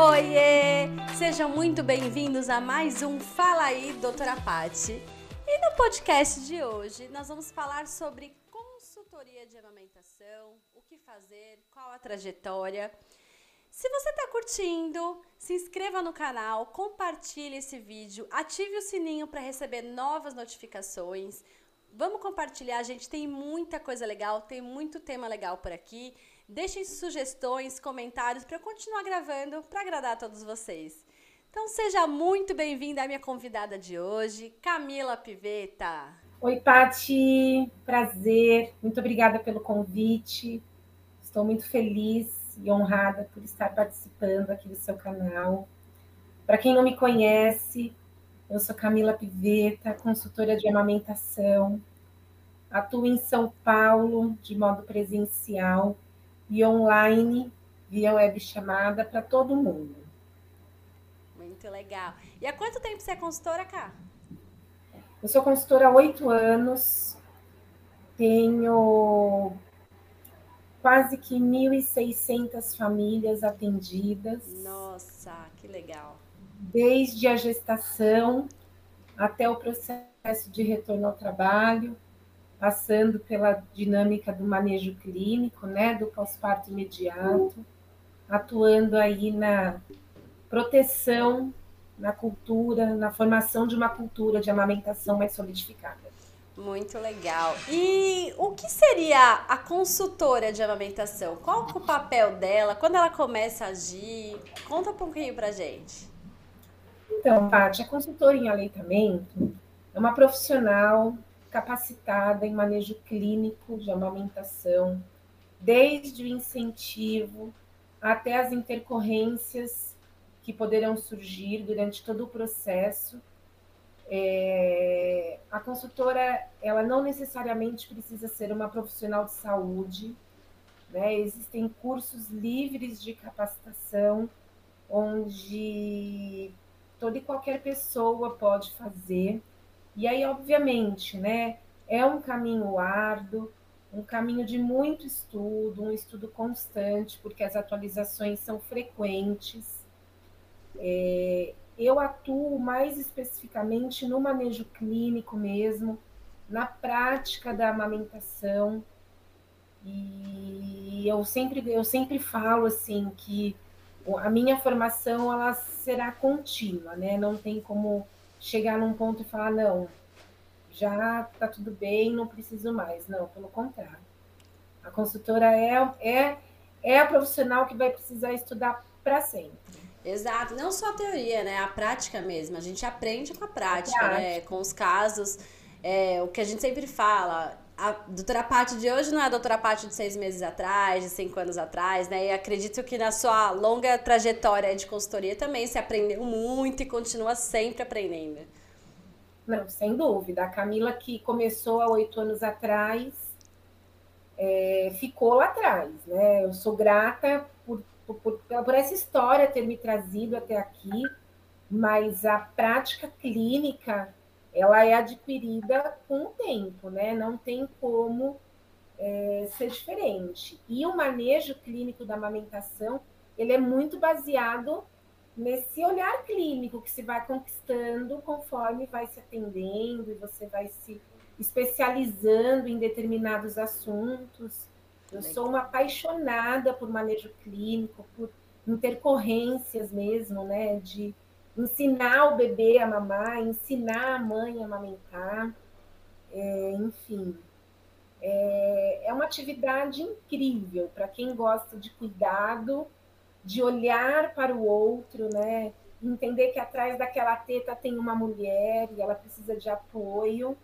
Oiê! Sejam muito bem-vindos a mais um Fala aí, doutora Pati. E no podcast de hoje nós vamos falar sobre consultoria de amamentação, o que fazer, qual a trajetória. Se você está curtindo, se inscreva no canal, compartilhe esse vídeo, ative o sininho para receber novas notificações. Vamos compartilhar, gente, tem muita coisa legal, tem muito tema legal por aqui. Deixem sugestões, comentários para eu continuar gravando para agradar a todos vocês. Então seja muito bem-vinda à minha convidada de hoje, Camila Piveta. Oi, Pati, prazer. Muito obrigada pelo convite. Estou muito feliz e honrada por estar participando aqui do seu canal. Para quem não me conhece, eu sou Camila Piveta, consultora de amamentação. Atuo em São Paulo de modo presencial e online via web chamada para todo mundo. Muito legal. E há quanto tempo você é consultora, cá? Eu sou consultora há oito anos, tenho quase que 1.600 famílias atendidas. Nossa, que legal. Desde a gestação até o processo de retorno ao trabalho, passando pela dinâmica do manejo clínico, né, do pós-parto imediato, atuando aí na proteção, na cultura, na formação de uma cultura de amamentação mais solidificada. Muito legal. E o que seria a consultora de amamentação? Qual é o papel dela? Quando ela começa a agir? Conta um pouquinho pra gente. Então, Paty, a consultora em aleitamento é uma profissional capacitada em manejo clínico de amamentação, desde o incentivo até as intercorrências que poderão surgir durante todo o processo. É, a consultora, ela não necessariamente precisa ser uma profissional de saúde, né? Existem cursos livres de capacitação onde toda e qualquer pessoa pode fazer e aí, obviamente, né, é um caminho árduo, um caminho de muito estudo, um estudo constante, porque as atualizações são frequentes. É, eu atuo mais especificamente no manejo clínico mesmo, na prática da amamentação. E eu sempre, eu sempre falo assim que a minha formação ela será contínua, né? Não tem como chegar num ponto e falar, não, já está tudo bem, não preciso mais. Não, pelo contrário. A consultora é, é, é a profissional que vai precisar estudar para sempre. Exato, não só a teoria, né? A prática mesmo. A gente aprende com a prática, a prática. né? Com os casos. É, o que a gente sempre fala, a doutora Paty de hoje não é a doutora Paty de seis meses atrás, de cinco anos atrás, né? E acredito que na sua longa trajetória de consultoria também se aprendeu muito e continua sempre aprendendo. Não, sem dúvida. A Camila, que começou há oito anos atrás, é, ficou lá atrás, né? Eu sou grata por, por, por essa história ter me trazido até aqui, mas a prática clínica ela é adquirida com o tempo, né? Não tem como é, ser diferente. E o manejo clínico da amamentação, ele é muito baseado nesse olhar clínico que se vai conquistando conforme vai se atendendo e você vai se especializando em determinados assuntos. Eu sou uma apaixonada por manejo clínico, por intercorrências mesmo, né, de ensinar o bebê a mamar, ensinar a mãe a amamentar, é, enfim. É, é uma atividade incrível para quem gosta de cuidado, de olhar para o outro, né? Entender que atrás daquela teta tem uma mulher e ela precisa de apoio,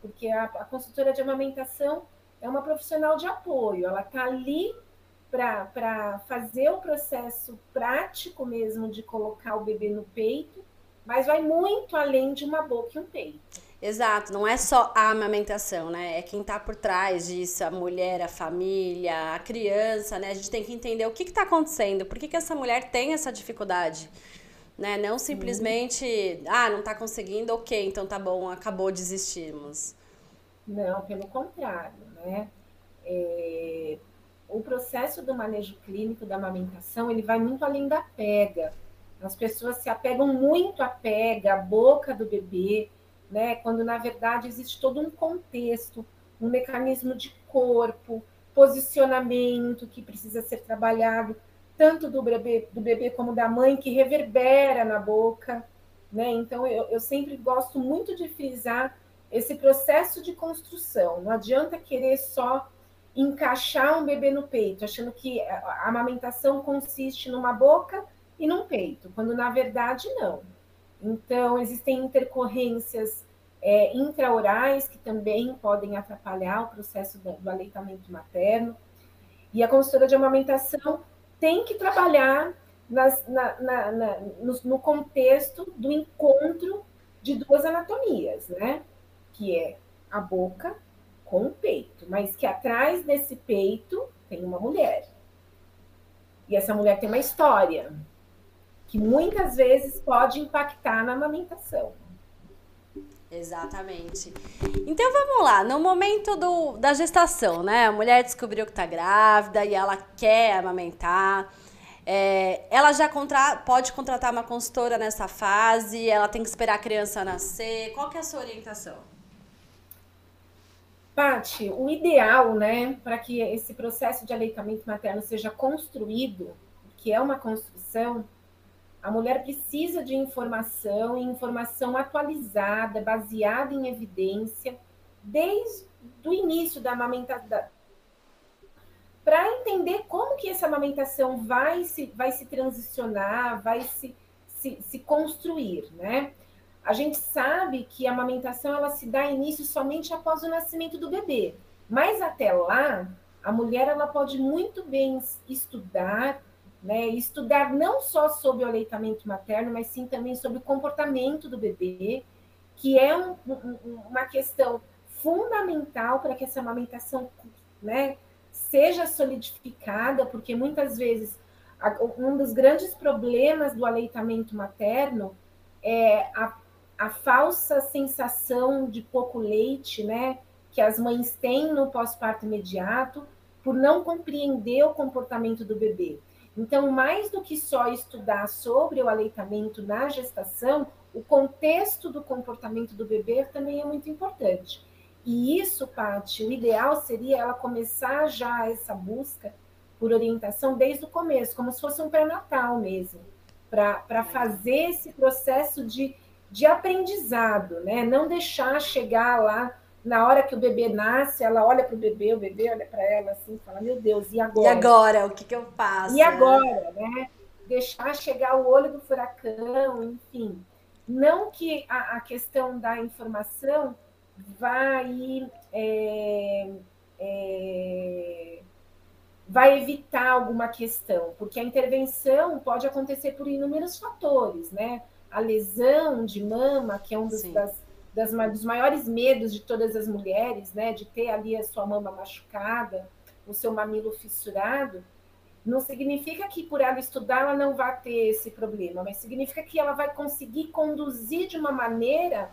porque a, a consultora de amamentação é uma profissional de apoio, ela está ali para fazer o processo prático mesmo de colocar o bebê no peito, mas vai muito além de uma boca e um peito. Exato, não é só a amamentação, né? É quem tá por trás disso, a mulher, a família, a criança, né? A gente tem que entender o que está acontecendo, por que, que essa mulher tem essa dificuldade. Né? Não simplesmente, ah, não está conseguindo, ok, então tá bom, acabou, desistimos. Não, pelo contrário, né? É, o, processo do manejo clínico da amamentação, ele vai muito além da pega. As pessoas se apegam muito à pega, à boca do bebê, né? Quando na verdade existe todo um contexto, um mecanismo de corpo, posicionamento que precisa ser trabalhado, tanto do bebê, do bebê como da mãe, que reverbera na boca. Né? Então, eu, eu sempre gosto muito de frisar esse processo de construção. Não adianta querer só encaixar um bebê no peito, achando que a amamentação consiste numa boca e num peito, quando na verdade não. Então, existem intercorrências é, intraorais que também podem atrapalhar o processo do, do aleitamento materno. E a consultora de amamentação tem que trabalhar nas, na, na, na, no, no, contexto do encontro de duas anatomias, né? Que é a boca com o peito, mas que atrás desse peito tem uma mulher. E essa mulher tem uma história que muitas vezes pode impactar na amamentação. Exatamente. Então vamos lá, no momento do, da gestação, né? A mulher descobriu que está grávida e ela quer amamentar. É, ela já contra, pode contratar uma consultora nessa fase? Ela tem que esperar a criança nascer? Qual que é a sua orientação? Pati, o ideal, né, para que esse processo de aleitamento materno seja construído, que é uma construção, a mulher precisa de informação informação atualizada, baseada em evidência, desde o início da amamentação, para entender como que essa amamentação vai se, vai se transicionar, vai se, se, se construir, né? A gente sabe que a amamentação ela se dá início somente após o nascimento do bebê, mas até lá a mulher ela pode muito bem estudar, né? Estudar não só sobre o aleitamento materno, mas sim também sobre o comportamento do bebê, que é um, um, uma questão fundamental para que essa amamentação né, seja solidificada, porque muitas vezes um dos grandes problemas do aleitamento materno é a, a falsa sensação de pouco leite, né, que as mães têm no pós-parto imediato, por não compreender o comportamento do bebê. Então, mais do que só estudar sobre o aleitamento na gestação, o contexto do comportamento do bebê também é muito importante. E isso, Paty, o ideal seria ela começar já essa busca por orientação desde o começo, como se fosse um pré-natal mesmo, para fazer esse processo de, de aprendizado, né? Não deixar chegar lá na hora que o bebê nasce, ela olha para o bebê, o bebê olha para ela assim e fala: Meu Deus, e agora? E agora? O que, que eu faço? E agora, né? Deixar chegar o olho do furacão, enfim. Não que a, a questão da informação vai, é, é, vai evitar alguma questão, porque a intervenção pode acontecer por inúmeros fatores, né? A lesão de mama, que é um dos, das das, dos maiores medos de todas as mulheres, né, de ter ali a sua mama machucada, o seu mamilo fissurado, não significa que por ela estudar ela não vai ter esse problema, mas significa que ela vai conseguir conduzir de uma maneira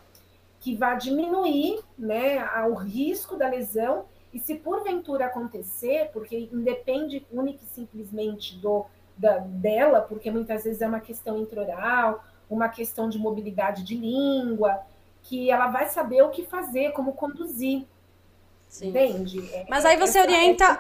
que vai diminuir né, o risco da lesão. E se porventura acontecer, porque independe única e simplesmente do, da, dela, porque muitas vezes é uma questão intraoral, uma questão de mobilidade de língua, que ela vai saber o que fazer, como conduzir. Sim. Entende? É, Mas aí você orienta.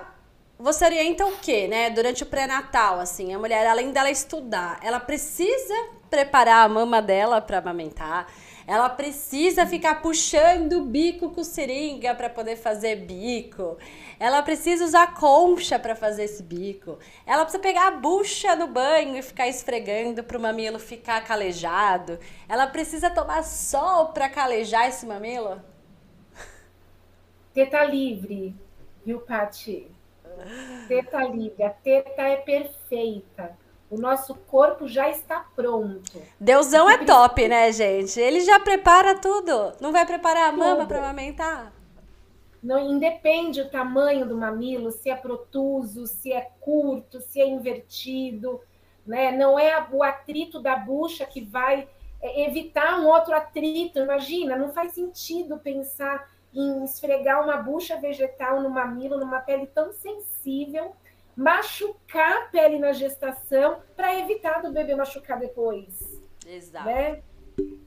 Você orienta o quê, né? Durante o pré-natal, assim, a mulher, além dela estudar, ela precisa preparar a mama dela para amamentar. Ela precisa ficar puxando o bico com seringa para poder fazer bico. Ela precisa usar concha para fazer esse bico. Ela precisa pegar a bucha no banho e ficar esfregando para o mamilo ficar calejado. Ela precisa tomar sol para calejar esse mamilo. Teta livre, viu, Pati? Teta livre. A teta é perfeita. O nosso corpo já está pronto. Deusão é top, né, gente? Ele já prepara tudo. Não vai preparar a mama para amamentar? Não independe o tamanho do mamilo, se é protuso, se é curto, se é invertido, né? Não é o atrito da bucha que vai é, evitar um outro atrito. Imagina, não faz sentido pensar em esfregar uma bucha vegetal no mamilo, numa pele tão sensível, machucar a pele na gestação para evitar do bebê machucar depois. Exato. Né?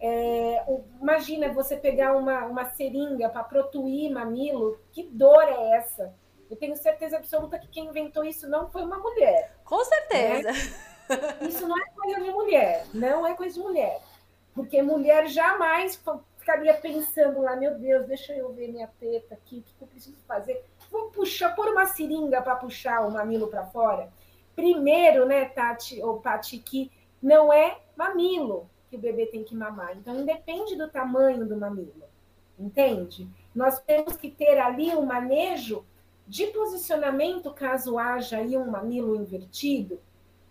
É, imagina você pegar uma, uma seringa para protuir mamilo, que dor é essa? Eu tenho certeza absoluta que quem inventou isso não foi uma mulher. Com certeza. Né? Isso não é coisa de mulher, não é coisa de mulher. Porque mulher jamais ficaria pensando lá, meu Deus, deixa eu ver minha teta aqui, o que eu preciso fazer? Vou puxar, pôr uma seringa para puxar o mamilo para fora. Primeiro, né, Tati ou Pati, que não é mamilo que o bebê tem que mamar. Então, independe do tamanho do mamilo, entende? Nós temos que ter ali um manejo de posicionamento caso haja aí um mamilo invertido,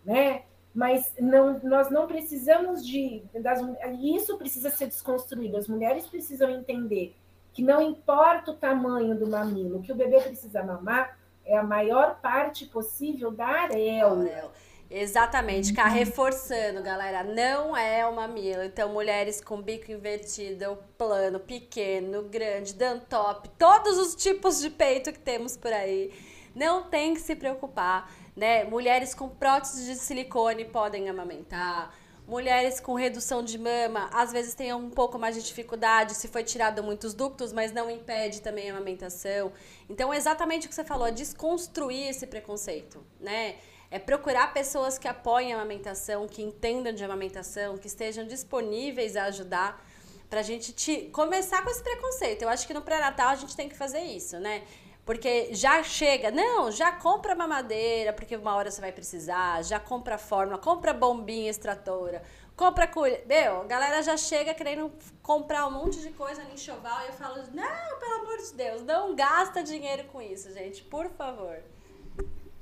né? Mas não, nós não precisamos de. Das, isso precisa ser desconstruído. As mulheres precisam entender que não importa o tamanho do mamilo, que o bebê precisa mamar é a maior parte possível da areola. Exatamente, ficar uhum. reforçando, galera, não é o mamilo. Então, mulheres com bico invertido, plano, pequeno, grande, dantop, todos os tipos de peito que temos por aí, não tem que se preocupar, né? Mulheres com prótese de silicone podem amamentar. Mulheres com redução de mama, às vezes têm um pouco mais de dificuldade se foi tirado muitos ductos, mas não impede também a amamentação. Então, é exatamente o que você falou, é desconstruir esse preconceito, né? É procurar pessoas que apoiem a amamentação, que entendam de amamentação, que estejam disponíveis a ajudar pra gente te começar com esse preconceito. Eu acho que no pré-natal a gente tem que fazer isso, né? Porque já chega, não, já compra mamadeira, porque uma hora você vai precisar, já compra fórmula, compra bombinha extratora, compra colher. Meu, a galera já chega querendo comprar um monte de coisa no enxoval e eu falo, não, pelo amor de Deus, não gasta dinheiro com isso, gente, por favor.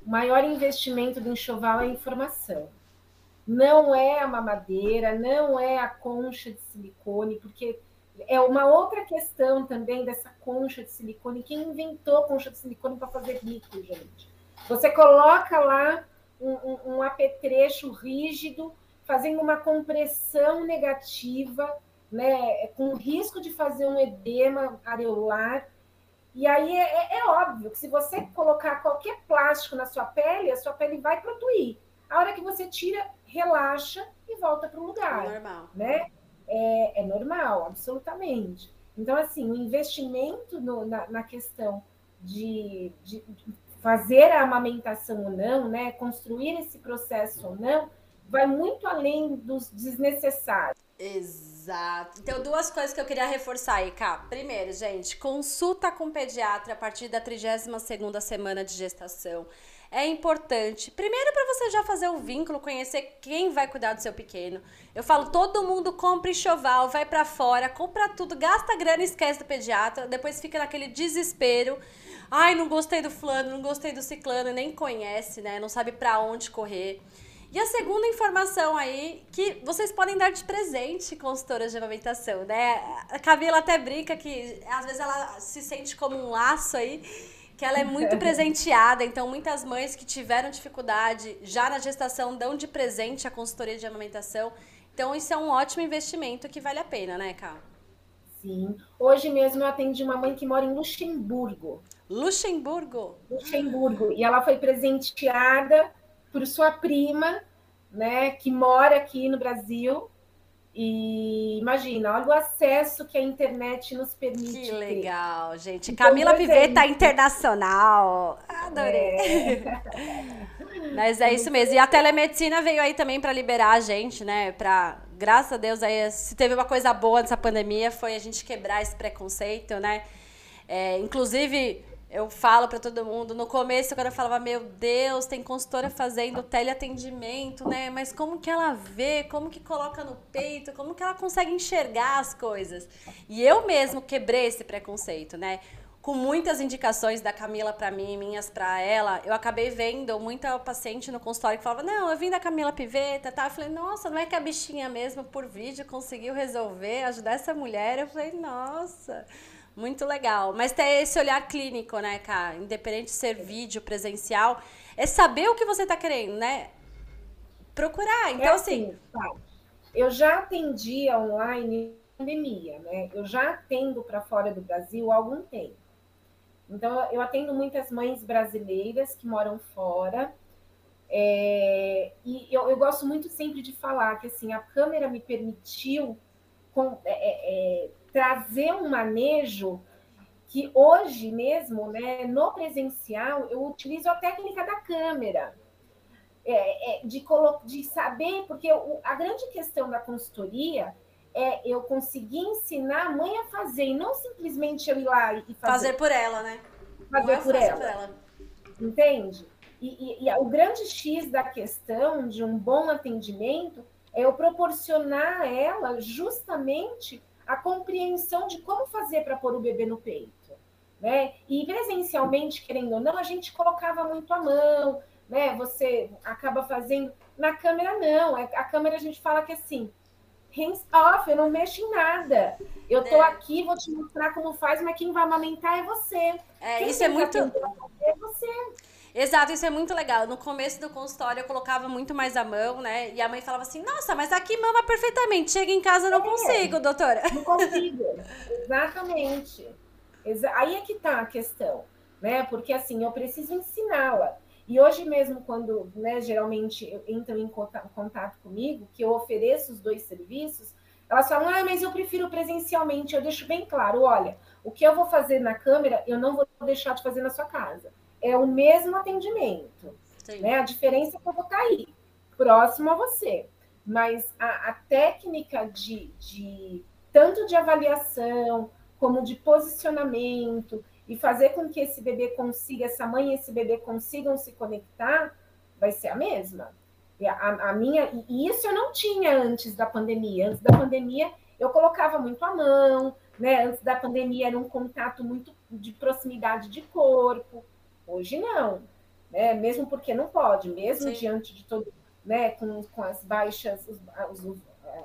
O maior investimento do enxoval é informação. Não é a mamadeira, não é a concha de silicone, porque é uma outra questão também dessa concha de silicone. Quem inventou concha de silicone para fazer rico, gente? Você coloca lá um, um, um apetrecho rígido, fazendo uma compressão negativa, né, com risco de fazer um edema areolar e aí é, é, é, óbvio que se você colocar qualquer plástico na sua pele, a sua pele vai protuir. A hora que você tira, relaxa e volta para o lugar. É normal. Né? É, é, normal, absolutamente. Então, assim, o investimento no, na, na, questão de, de, fazer a amamentação ou não, né? construir esse processo ou não, vai muito além dos desnecessários. Exato. Então, duas coisas que eu queria reforçar aí, cá. Primeiro, gente, consulta com pediatra a partir da 32ª semana de gestação. É importante. Primeiro para você já fazer o vínculo, conhecer quem vai cuidar do seu pequeno. Eu falo, todo mundo compra enxoval, vai para fora, compra tudo, gasta grana e esquece do pediatra, depois fica naquele desespero. Ai, não gostei do fulano, não gostei do ciclano, nem conhece, né? Não sabe para onde correr. E a segunda informação aí, que vocês podem dar de presente consultoras de amamentação, né? A Camila até brinca que às vezes ela se sente como um laço aí, que ela é muito presenteada. Então, muitas mães que tiveram dificuldade já na gestação dão de presente a consultoria de amamentação. Então, isso é um ótimo investimento que vale a pena, né, Ká? Sim. Hoje mesmo eu atendi uma mãe que mora em Luxemburgo. Luxemburgo? Luxemburgo. E ela foi presenteada por sua prima, né, que mora aqui no Brasil. E imagina, olha o acesso que a internet nos permite. Que legal, ter. gente. Então, Camila Piveta internacional. Adorei. É. Mas é isso mesmo. E a telemedicina veio aí também para liberar a gente, né? Para, graças a Deus, aí, se teve uma coisa boa nessa pandemia foi a gente quebrar esse preconceito, né? É, inclusive, eu falo para todo mundo, no começo quando eu falava, meu Deus, tem consultora fazendo teleatendimento, né? Mas como que ela vê, como que coloca no peito, como que ela consegue enxergar as coisas? E eu mesmo quebrei esse preconceito, né? Com muitas indicações da Camila para mim, minhas para ela, eu acabei vendo muita paciente no consultório que falava: "Não, eu vim da Camila Piveta", tá? Eu falei: "Nossa, não é que a bichinha mesmo por vídeo conseguiu resolver, ajudar essa mulher?". Eu falei: "Nossa, muito legal. Mas ter esse olhar clínico, né, cara? Independente de ser vídeo, presencial, é saber o que você tá querendo, né? Procurar. Então, é assim. assim tá. Eu já atendia online pandemia, né? Eu já atendo para fora do Brasil há algum tempo. Então, eu atendo muitas mães brasileiras que moram fora. É, e eu, eu, gosto muito sempre de falar que assim a câmera me permitiu com, é, é, é trazer um manejo que hoje mesmo, né, no presencial, eu utilizo a técnica da câmera. É, é, de, de saber, porque a grande questão da consultoria é eu conseguir ensinar a mãe a fazer, e não simplesmente eu ir lá e fazer. Fazer por ela, né? Fazer é por, ela. por, ela. Entende? E, e, e, o grande X da questão de um bom atendimento é eu proporcionar a ela justamente a compreensão de como fazer para pôr o bebê no peito. Né? E presencialmente, querendo ou não, a gente colocava muito a mão, né? Você acaba fazendo. Na câmera, não. É, a câmera a gente fala que assim, hands off, eu não mexo em nada. Eu tô é. aqui, vou te mostrar como faz, mas quem vai amamentar é você. É, quem isso é muito. É você. Exato, isso é muito legal. No começo do consultório eu colocava muito mais a mão, né? E a mãe falava assim: Nossa, mas aqui mama perfeitamente. Chega em casa, não é, consigo, doutora. Não consigo. Exatamente. Aí é que tá a questão, né? Porque assim, eu preciso ensiná-la. E hoje mesmo, quando né, geralmente entram em contato comigo, que eu ofereço os dois serviços, elas falam, ah, mas eu prefiro presencialmente. Eu deixo bem claro, olha, o que eu vou fazer na câmera, eu não vou deixar de fazer na sua casa. É o mesmo atendimento. Né? A diferença é que eu vou estar tá aí, próximo a você. Mas a, a técnica de, de tanto de avaliação como de posicionamento, e fazer com que esse bebê consiga, essa mãe e esse bebê consigam se conectar, vai ser a mesma. A, a, minha, e isso eu não tinha antes da pandemia. Antes da pandemia, eu colocava muito a mão, né? Antes da pandemia era um contato muito de proximidade de corpo. Hoje não, né? Mesmo porque não pode, mesmo Sim. diante de todo, né? Com, com as baixas, os, os,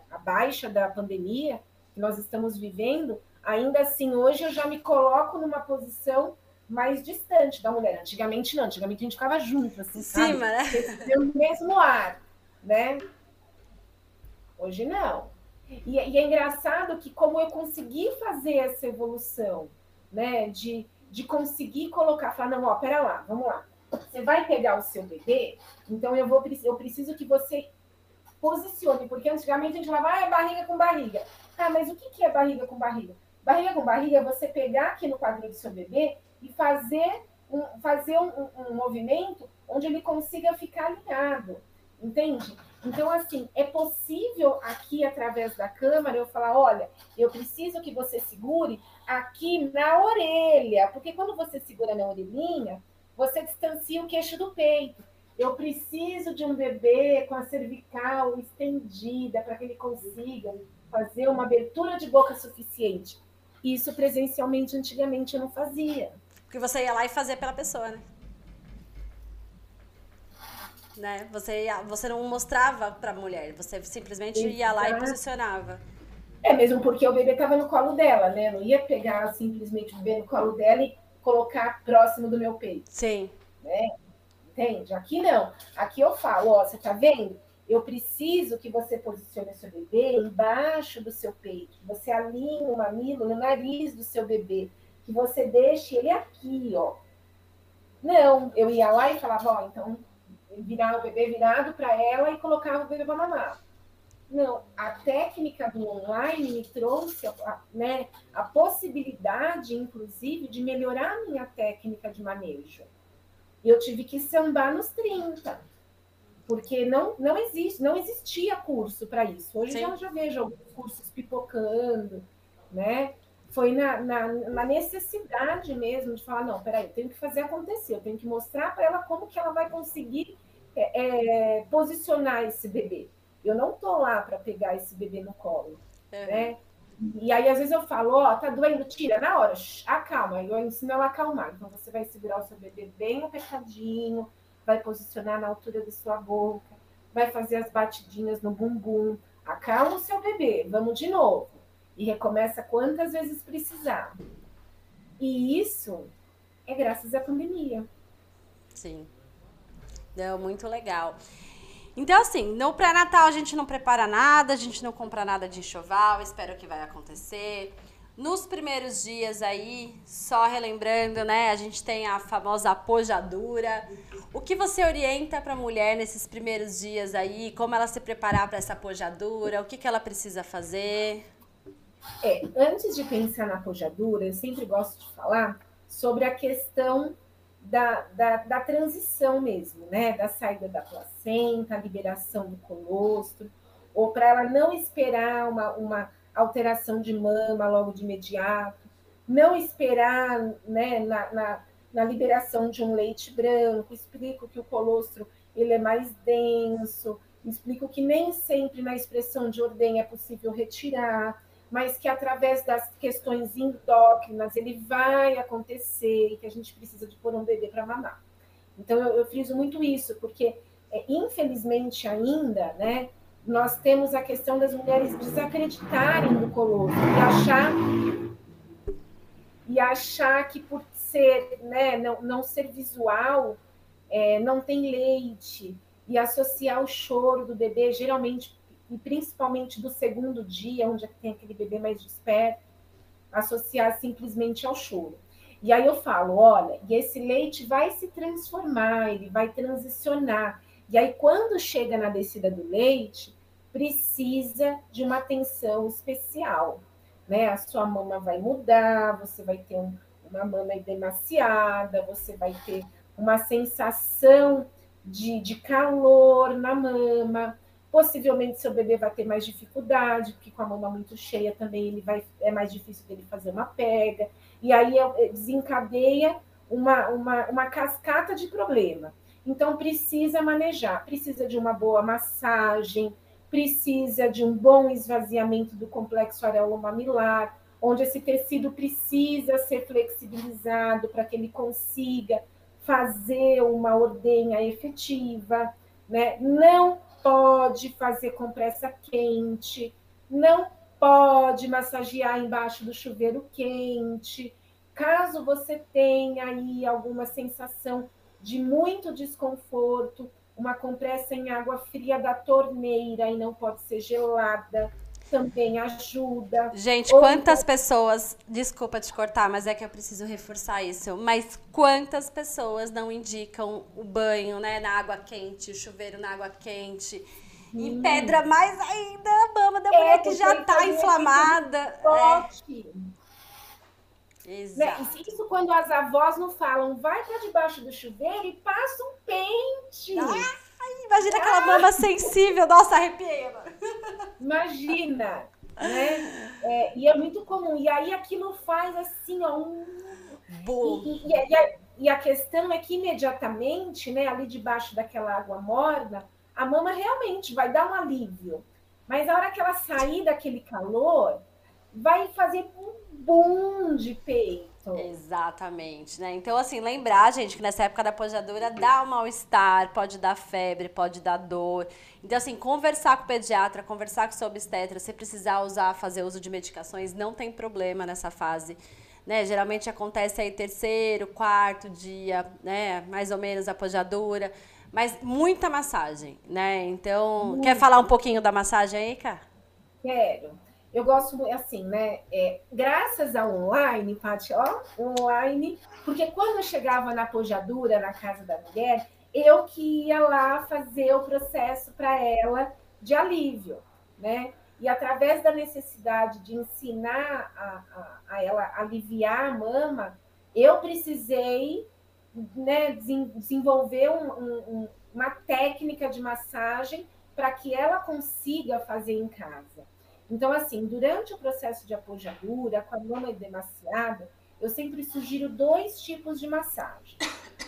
a baixa da pandemia que nós estamos vivendo, Ainda assim, hoje eu já me coloco numa posição mais distante da mulher. Antigamente não, antigamente a gente ficava junto, assim, cima, né? No mesmo ar, né? Hoje não. E, e, é engraçado que como eu consegui fazer essa evolução, né? De, de conseguir colocar, falar, não, ó, pera lá, vamos lá. Você vai pegar o seu bebê, então eu vou eu preciso que você posicione, porque antigamente a gente falava, ah, é barriga com barriga. Ah, mas o que é barriga com barriga? Barriga com barriga é você pegar aqui no quadril do seu bebê e fazer um, fazer um, um movimento onde ele consiga ficar alinhado, entende? Então, assim, é possível aqui, através da câmera, eu falar: olha, eu preciso que você segure aqui na orelha, porque quando você segura na orelhinha, você distancia o queixo do peito. Eu preciso de um bebê com a cervical estendida para que ele consiga fazer uma abertura de boca suficiente. Isso presencialmente, antigamente, eu não fazia. Porque você ia lá e fazia pela pessoa, né? né? Você, ia, você não mostrava para a mulher, você simplesmente Exato. ia lá e posicionava. É, mesmo porque o bebê estava no colo dela, né? Eu não ia pegar simplesmente o bebê no colo dela e colocar próximo do meu peito. Sim. Né? Entende? Aqui não. Aqui eu falo, ó, você tá vendo? Eu preciso que você posicione seu bebê embaixo do seu peito, que você alinhe o mamilo no nariz do seu bebê, que você deixe ele aqui, ó. Não, eu ia lá e falava, ó, então virar o bebê virado para ela e colocava o bebê para mamar. Não, a técnica do online me trouxe a, né, a possibilidade, inclusive, de melhorar a minha técnica de manejo. E eu tive que sambar nos 30 porque não, não existe, não existia curso para isso. Hoje já, já vejo alguns cursos pipocando, né? Foi na, na, na, necessidade mesmo de falar, não, peraí, eu tenho que fazer acontecer, eu tenho que mostrar para ela como que ela vai conseguir é, é, posicionar esse bebê. Eu não tô lá para pegar esse bebê no colo, é. né? E aí, às vezes, eu falo, ó, oh, tá doendo, tira, na hora, acalma. Eu ensino ela a acalmar. Então, você vai segurar o seu bebê bem apertadinho, vai posicionar na altura da sua boca, vai fazer as batidinhas no bumbum. Acalma o seu bebê, vamos de novo. E recomeça quantas vezes precisar. E isso é graças à pandemia. Sim. Deu muito legal. Então, assim, no pré-natal a gente não prepara nada, a gente não compra nada de enxoval, espero que vai acontecer. Nos primeiros dias aí, só relembrando, né? A gente tem a famosa apojadura. O que você orienta para a mulher nesses primeiros dias aí? Como ela se preparar para essa apojadura? O que, que ela precisa fazer? É, antes de pensar na apojadura, eu sempre gosto de falar sobre a questão da, da, da transição mesmo, né? Da saída da placenta, a liberação do colostro, ou para ela não esperar uma, uma alteração de mama logo de imediato, não esperar né, na, na, na, liberação de um leite branco, explico que o colostro ele é mais denso, explico que nem sempre na expressão de ordem é possível retirar, mas que através das questões endócrinas ele vai acontecer e que a gente precisa de pôr um bebê para mamar. Então eu, eu friso muito isso, porque é, infelizmente ainda, né, nós temos a questão das mulheres desacreditarem do colostro e achar e achar que por ser, né, não, não ser visual, é, não tem leite e associar o choro do bebê, geralmente e principalmente do segundo dia, onde tem aquele bebê mais desperto, associar simplesmente ao choro. E aí eu falo, olha, e esse leite vai se transformar, ele vai transicionar. E aí, quando chega na descida do leite, precisa de uma atenção especial. Né? A sua mama vai mudar, você vai ter um, uma mama demasiada, você vai ter uma sensação de, de calor na mama. Possivelmente seu bebê vai ter mais dificuldade, porque com a mama muito cheia também ele vai, é mais difícil dele fazer uma pega. E aí é, desencadeia uma, uma, uma cascata de problema. Então, precisa manejar, precisa de uma boa massagem, precisa de um bom esvaziamento do complexo areolo-mamilar, onde esse tecido precisa ser flexibilizado para que ele consiga fazer uma ordenha efetiva, né? Não pode fazer compressa quente, não pode massagear embaixo do chuveiro quente. Caso você tenha aí alguma sensação de muito desconforto, uma compressa em água fria da torneira e não pode ser gelada, também ajuda. Gente, quantas então... pessoas, desculpa te cortar, mas é que eu preciso reforçar isso, mas quantas pessoas não indicam o banho, né, na água quente, o chuveiro na água quente? E hum. pedra mais ainda a mama da mulher é, que já está inflamada. É. Exato. Né? Isso quando as avós não falam, vai para debaixo do chuveiro e passa um pente. Ai, imagina ah. aquela mama sensível, nossa, arrepiei. Imagina, né? É, e é muito comum. E aí aquilo faz assim, ó, um... E, e, e, a, e a questão é que imediatamente, né, ali debaixo daquela água morna, a mama realmente vai dar um alívio. Mas a hora que ela sair daquele calor, vai fazer um boom de peito. Exatamente, né? Então, assim, lembrar, gente, que nessa época da pojadura dá um mal-estar, pode dar febre, pode dar dor. Então, assim, conversar com o pediatra, conversar com o seu obstetra, se precisar usar, fazer uso de medicações, não tem problema nessa fase. Né? Geralmente acontece aí terceiro, quarto dia, né? Mais ou menos a pojadura. Mas muita massagem, né? Então, quer falar um pouquinho da massagem aí, cara? Quero eu gosto assim, né? É, graças ao online, Paty, ó, online, porque quando eu chegava na pojadura na casa da mulher, eu que ia lá fazer o processo para ela de alívio, né? E através da necessidade de ensinar a, a, a ela aliviar a mama, eu precisei né, desenvolver um, um, uma técnica de massagem para que ela consiga fazer em casa. Então, assim, durante o processo de apojadura, com a mama demasiada, eu sempre sugiro dois tipos de massagem.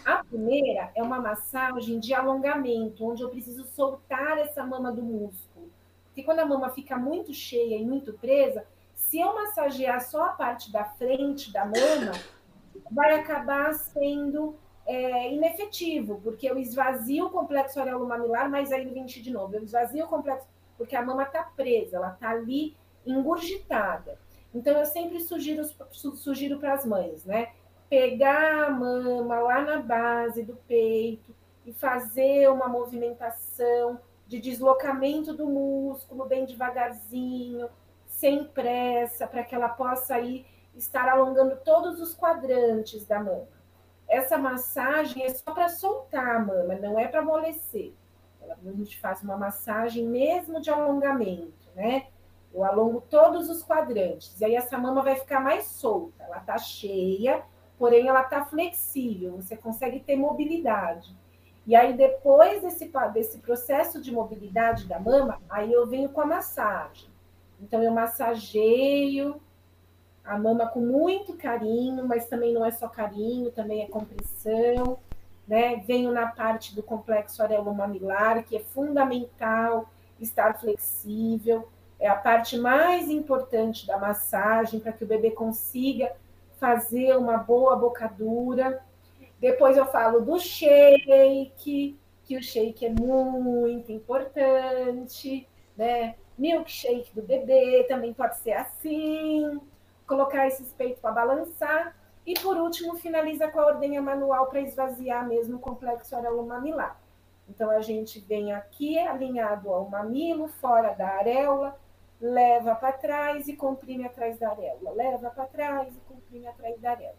A primeira é uma massagem de alongamento, onde eu preciso soltar essa mama do músculo. Porque quando a mama fica muito cheia e muito presa, se eu massagear só a parte da frente da mama, vai acabar sendo é, inefetivo, porque eu esvazio o complexo areolo-mamilar, mas aí eu vim de novo, eu esvazio o complexo porque a mama está presa, ela está ali engurgitada. Então, eu sempre sugiro, sugiro para as mães, né? Pegar a mama lá na base do peito e fazer uma movimentação de deslocamento do músculo bem devagarzinho, sem pressa, para que ela possa aí estar alongando todos os quadrantes da mama. Essa massagem é só para soltar a mama, não é para amolecer. A gente faz uma massagem mesmo de alongamento, né? Eu alongo todos os quadrantes. E aí essa mama vai ficar mais solta. Ela tá cheia, porém ela tá flexível. Você consegue ter mobilidade. E aí depois desse, desse processo de mobilidade da mama, aí eu venho com a massagem. Então eu massageio a mama com muito carinho, mas também não é só carinho, também é compressão né? Venho na parte do complexo areolo-mamilar, que é fundamental estar flexível, é a parte mais importante da massagem para que o bebê consiga fazer uma boa bocadura. Depois eu falo do shake, que o shake é muito importante, né? Milkshake do bebê também pode ser assim. Colocar esses peitos para balançar e por último, finaliza com a ordenha manual para esvaziar mesmo o complexo areolo-mamilar. Então a gente vem aqui alinhado ao mamilo, fora da areola, leva para trás e comprime atrás da areola, leva para trás e comprime atrás da areola.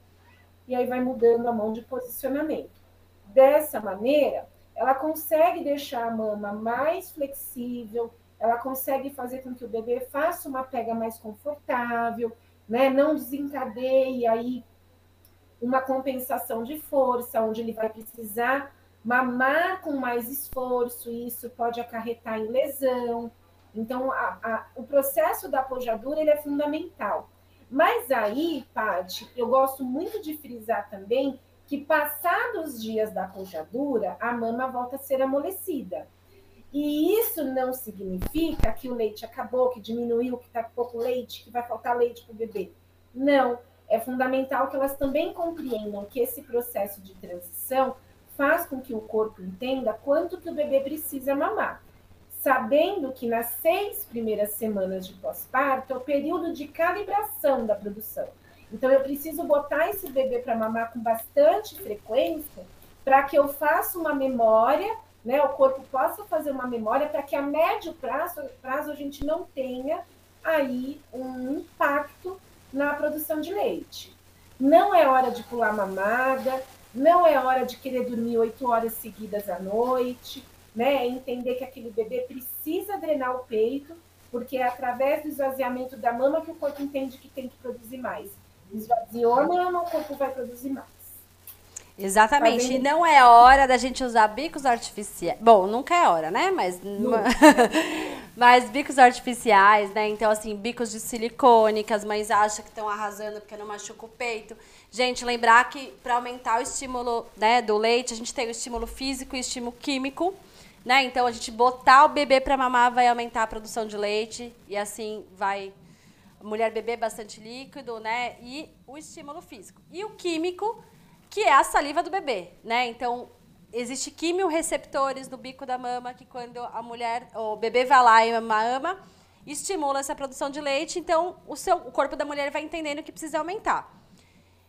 E aí vai mudando a mão de posicionamento. Dessa maneira, ela consegue deixar a mama mais flexível, ela consegue fazer com que o bebê faça uma pega mais confortável, né? Não desencadeie aí uma compensação de força, onde ele vai precisar mamar com mais esforço, e isso pode acarretar em lesão. Então, a, a, o processo da apojadura ele é fundamental. Mas aí, Paty, eu gosto muito de frisar também que, passados os dias da apojadura, a mama volta a ser amolecida. E isso não significa que o leite acabou, que diminuiu, que está pouco leite, que vai faltar leite para o bebê. Não é fundamental que elas também compreendam que esse processo de transição faz com que o corpo entenda quanto que o bebê precisa mamar, sabendo que nas seis primeiras semanas de pós-parto é o período de calibração da produção. Então eu preciso botar esse bebê para mamar com bastante frequência para que eu faça uma memória, né? O corpo possa fazer uma memória para que a médio prazo, prazo a gente não tenha aí um impacto na produção de leite. Não é hora de pular mamada, não é hora de querer dormir oito horas seguidas à noite, né? É entender que aquele bebê precisa drenar o peito, porque é através do esvaziamento da mama que o corpo entende que tem que produzir mais. Esvaziou a mama, o corpo vai produzir mais. Exatamente. E não é hora da gente usar bicos artificiais. Bom, nunca é hora, né? Mas. Mas bicos artificiais, né? Então, assim, bicos de silicone, que as mães acham que estão arrasando porque não machuca o peito. Gente, lembrar que para aumentar o estímulo né, do leite, a gente tem o estímulo físico e o estímulo químico. Né? Então, a gente botar o bebê para mamar vai aumentar a produção de leite e assim vai a mulher beber bastante líquido, né? E o estímulo físico. E o químico, que é a saliva do bebê, né? Então, existe quimioreceptores no bico da mama que quando a mulher, o bebê vai lá e mama, estimula essa produção de leite, então o, seu, o corpo da mulher vai entendendo que precisa aumentar.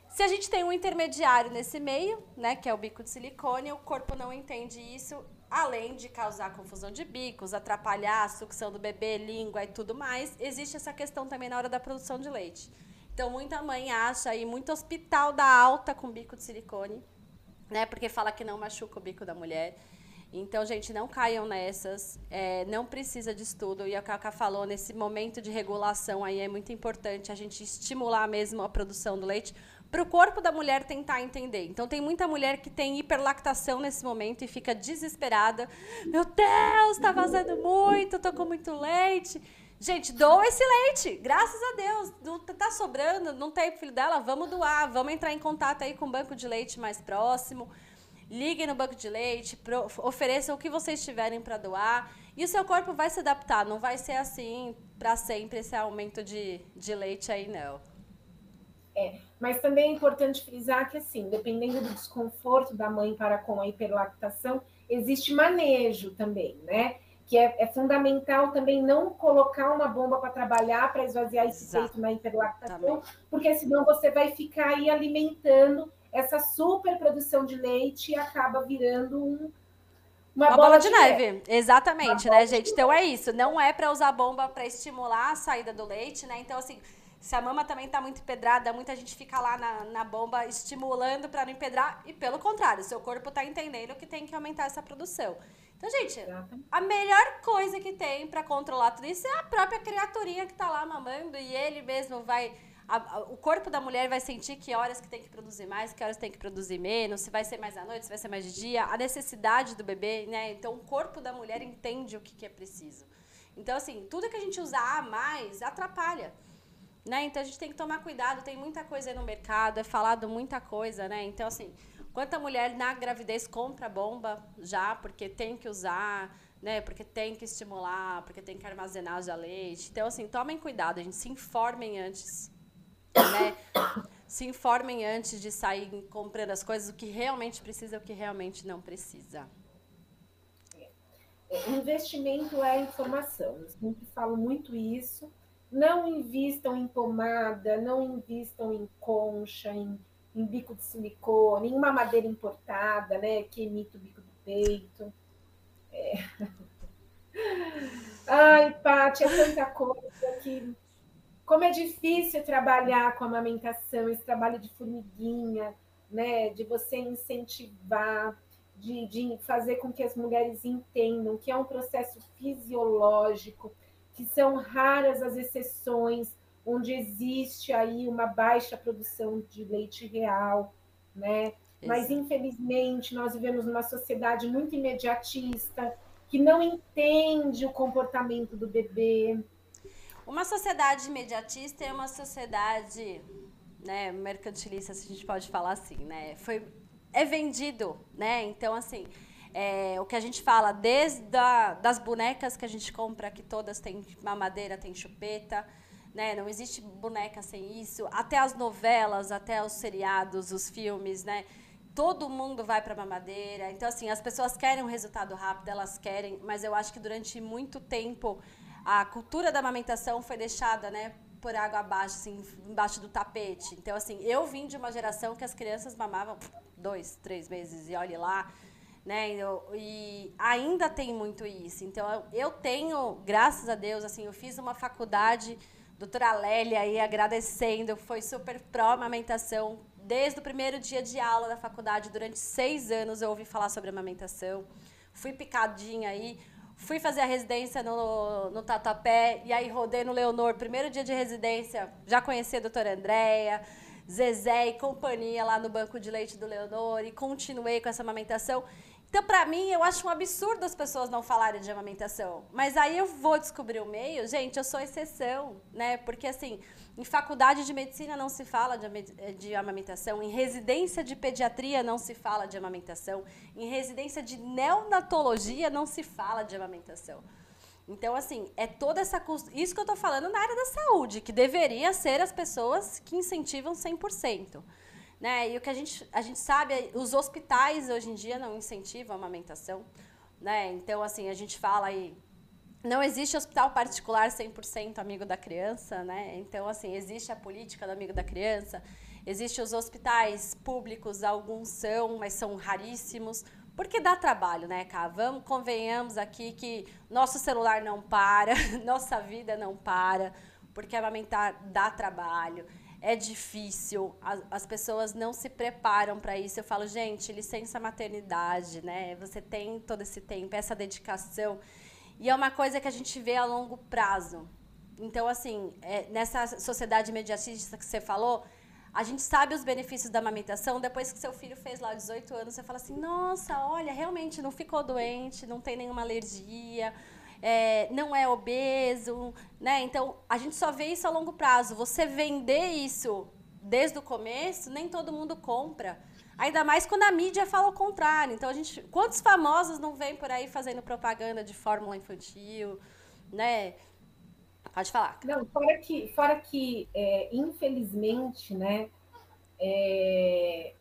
Se a gente tem um intermediário nesse meio, né, que é o bico de silicone, o corpo não entende isso, além de causar confusão de bicos, atrapalhar a sucção do bebê, língua e tudo mais, existe essa questão também na hora da produção de leite. Então, muita mãe acha aí, muito hospital da alta com bico de silicone, né? Porque fala que não machuca o bico da mulher. Então, gente, não caiam nessas. É, não precisa de estudo. E a Cacá falou, nesse momento de regulação aí é muito importante a gente estimular mesmo a produção do leite para o corpo da mulher tentar entender. Então, tem muita mulher que tem hiperlactação nesse momento e fica desesperada. Meu Deus, está vazando muito, tô com muito leite. Gente, doa esse leite. Graças a Deus. Tá sobrando, não tem filho dela, vamos doar. Vamos entrar em contato aí com o banco de leite mais próximo. Liguem no banco de leite, ofereçam o que vocês tiverem para doar. E o seu corpo vai se adaptar, não vai ser assim para sempre esse aumento de, de leite aí, não. É, mas também é importante frisar que, assim, dependendo do desconforto da mãe para com a hiperlactação, existe manejo também, né? Que é, é, fundamental também não colocar uma bomba para trabalhar, para esvaziar esse Exato. peito na hiperlactação, porque senão você vai ficar aí alimentando essa superprodução de leite e acaba virando um, uma, uma bola, bola, de, de neve. neve. Exatamente, uma né, gente? Então é isso. Não é para usar bomba para estimular a saída do leite, né? Então, assim, se a mama também tá muito empedrada, muita gente fica lá na, na bomba estimulando para não empedrar. E pelo contrário, seu corpo tá entendendo que tem que aumentar essa produção. Então, gente, a melhor coisa que tem para controlar tudo isso é a própria criaturinha que tá lá mamando e ele mesmo vai a, a, o corpo da mulher vai sentir que horas que tem que produzir mais, que horas tem que produzir menos, se vai ser mais à noite, se vai ser mais de dia, a necessidade do bebê, né? Então o corpo da mulher entende o que, que é preciso. Então, assim, tudo que a gente usar a mais atrapalha. Né? Então a gente tem que tomar cuidado, tem muita coisa aí no mercado, é falado muita coisa, né? Então, assim, quanta mulher na gravidez compra bomba já, porque tem que usar, né? Porque tem que estimular, porque tem que armazenar já leite. Então, assim, tomem cuidado, gente se informem antes né? Se informem antes de sair comprando as coisas, o que realmente precisa e o que realmente não precisa. É, investimento é informação. Eu sempre falo muito isso. Não invistam em pomada, não invistam em concha, em, em bico de silicone, em uma madeira importada, né? Que emite o bico do peito. É. Ai, Paty, é tanta coisa que como é difícil trabalhar com a amamentação, esse trabalho de formiguinha, né? De você incentivar, de, de fazer com que as mulheres entendam que é um processo fisiológico, que são raras as exceções onde existe aí uma baixa produção de leite real, né? Mas infelizmente nós vivemos numa sociedade muito imediatista que não entende o comportamento do bebê, uma sociedade imediatista é uma sociedade né, mercantilista, se a gente pode falar assim, né? Foi, é vendido, né? Então, assim, é, o que a gente fala, desde a, das bonecas que a gente compra, que todas têm mamadeira, tem chupeta, né? Não existe boneca sem isso. Até as novelas, até os seriados, os filmes, né? Todo mundo vai para mamadeira. Então, assim, as pessoas querem um resultado rápido, elas querem, mas eu acho que durante muito tempo a cultura da amamentação foi deixada, né, por água abaixo, assim, embaixo do tapete. Então, assim, eu vim de uma geração que as crianças mamavam dois, três meses e olhe lá, né? E ainda tem muito isso. Então, eu tenho, graças a Deus, assim, eu fiz uma faculdade, doutora Lélia aí agradecendo, foi super pró-amamentação. Desde o primeiro dia de aula da faculdade, durante seis anos, eu ouvi falar sobre amamentação. Fui picadinha aí Fui fazer a residência no, no Tatuapé e aí rodei no Leonor. Primeiro dia de residência, já conheci a doutora Andréia, Zezé e companhia lá no banco de leite do Leonor e continuei com essa amamentação. Então, para mim, eu acho um absurdo as pessoas não falarem de amamentação. Mas aí eu vou descobrir o meio, gente, eu sou exceção, né? Porque assim, em faculdade de medicina não se fala de, eh, de, amamentação, em residência de pediatria não se fala de amamentação, em residência de neonatologia não se fala de amamentação. Então, assim, é toda essa. Isso que eu estou falando na área da saúde, que deveria ser as pessoas que incentivam 100%. Né? E o que a gente, a gente sabe, os hospitais hoje em dia não incentivam a amamentação. Né? Então, assim, a gente fala aí não existe hospital particular 100% amigo da criança, né? Então, assim, existe a política do amigo da criança, existem os hospitais públicos, alguns são, mas são raríssimos, porque dá trabalho, né, Cá? Vamos, convenhamos aqui que nosso celular não para, nossa vida não para, porque amamentar dá trabalho, é difícil, as, as pessoas não se preparam para isso. Eu falo, gente, licença maternidade, né? Você tem todo esse tempo, essa dedicação. E é uma coisa que a gente vê a longo prazo. Então, assim, é, nessa sociedade imediatista que você falou, a gente sabe os benefícios da amamentação. Depois que seu filho fez lá 18 anos, você fala assim: nossa, olha, realmente não ficou doente, não tem nenhuma alergia, é, não é obeso, né? Então, a gente só vê isso a longo prazo. Você vender isso desde o começo, nem todo mundo compra. Ainda mais quando a mídia fala o contrário. Então, a gente, quantos famosos não vêm por aí fazendo propaganda de fórmula infantil, né? Pode falar. Não, fora que, fora que é, infelizmente, né, é,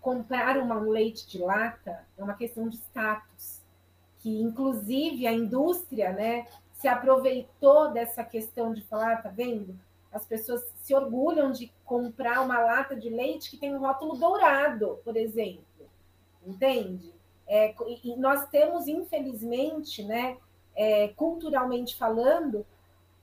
comprar um leite de lata é uma questão de status, que inclusive a indústria, né, se aproveitou dessa questão de falar, tá vendo? As pessoas se orgulham de comprar uma lata de leite que tem um rótulo dourado, por exemplo. Entende? É, e nós temos, infelizmente, né, é, culturalmente falando,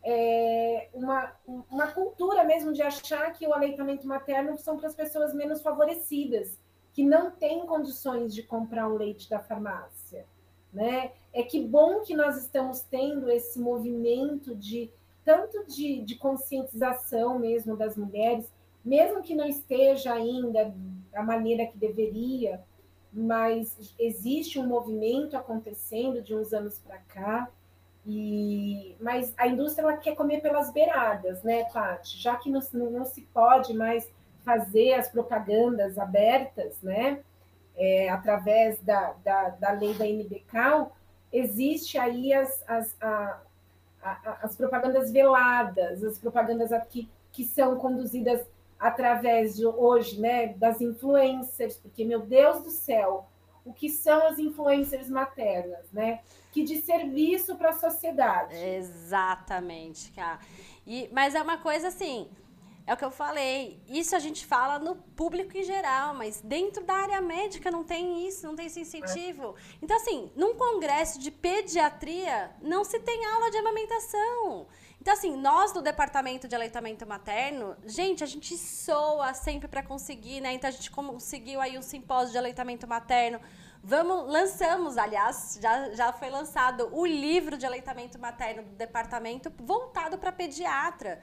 é, uma, uma cultura mesmo de achar que o aleitamento materno são para as pessoas menos favorecidas, que não têm condições de comprar um leite da farmácia. Né? É que bom que nós estamos tendo esse movimento de tanto de, de conscientização mesmo das mulheres, mesmo que não esteja ainda da maneira que deveria, mas existe um movimento acontecendo de uns anos para cá. E, mas a indústria ela quer comer pelas beiradas, né, Paty? Já que não, não se pode mais fazer as propagandas abertas, né, é, através da, da, da lei da NBCal, existe aí as, as, a, a, as propagandas veladas, as propagandas aqui que são conduzidas através de hoje, né, das influencers, porque meu Deus do céu, o que são as influencers maternas, né? Que de serviço para a sociedade. Exatamente, cara. E, mas é uma coisa assim, é o que eu falei. Isso a gente fala no público em geral, mas dentro da área médica não tem isso, não tem esse incentivo. Então, assim, num congresso de pediatria, não se tem aula de amamentação. Então, assim, nós do departamento de aleitamento materno, gente, a gente soa sempre para conseguir, né? Então, a gente conseguiu aí um simpósio de aleitamento materno. Vamos, lançamos, aliás, já, já foi lançado o livro de aleitamento materno do departamento voltado para pediatra.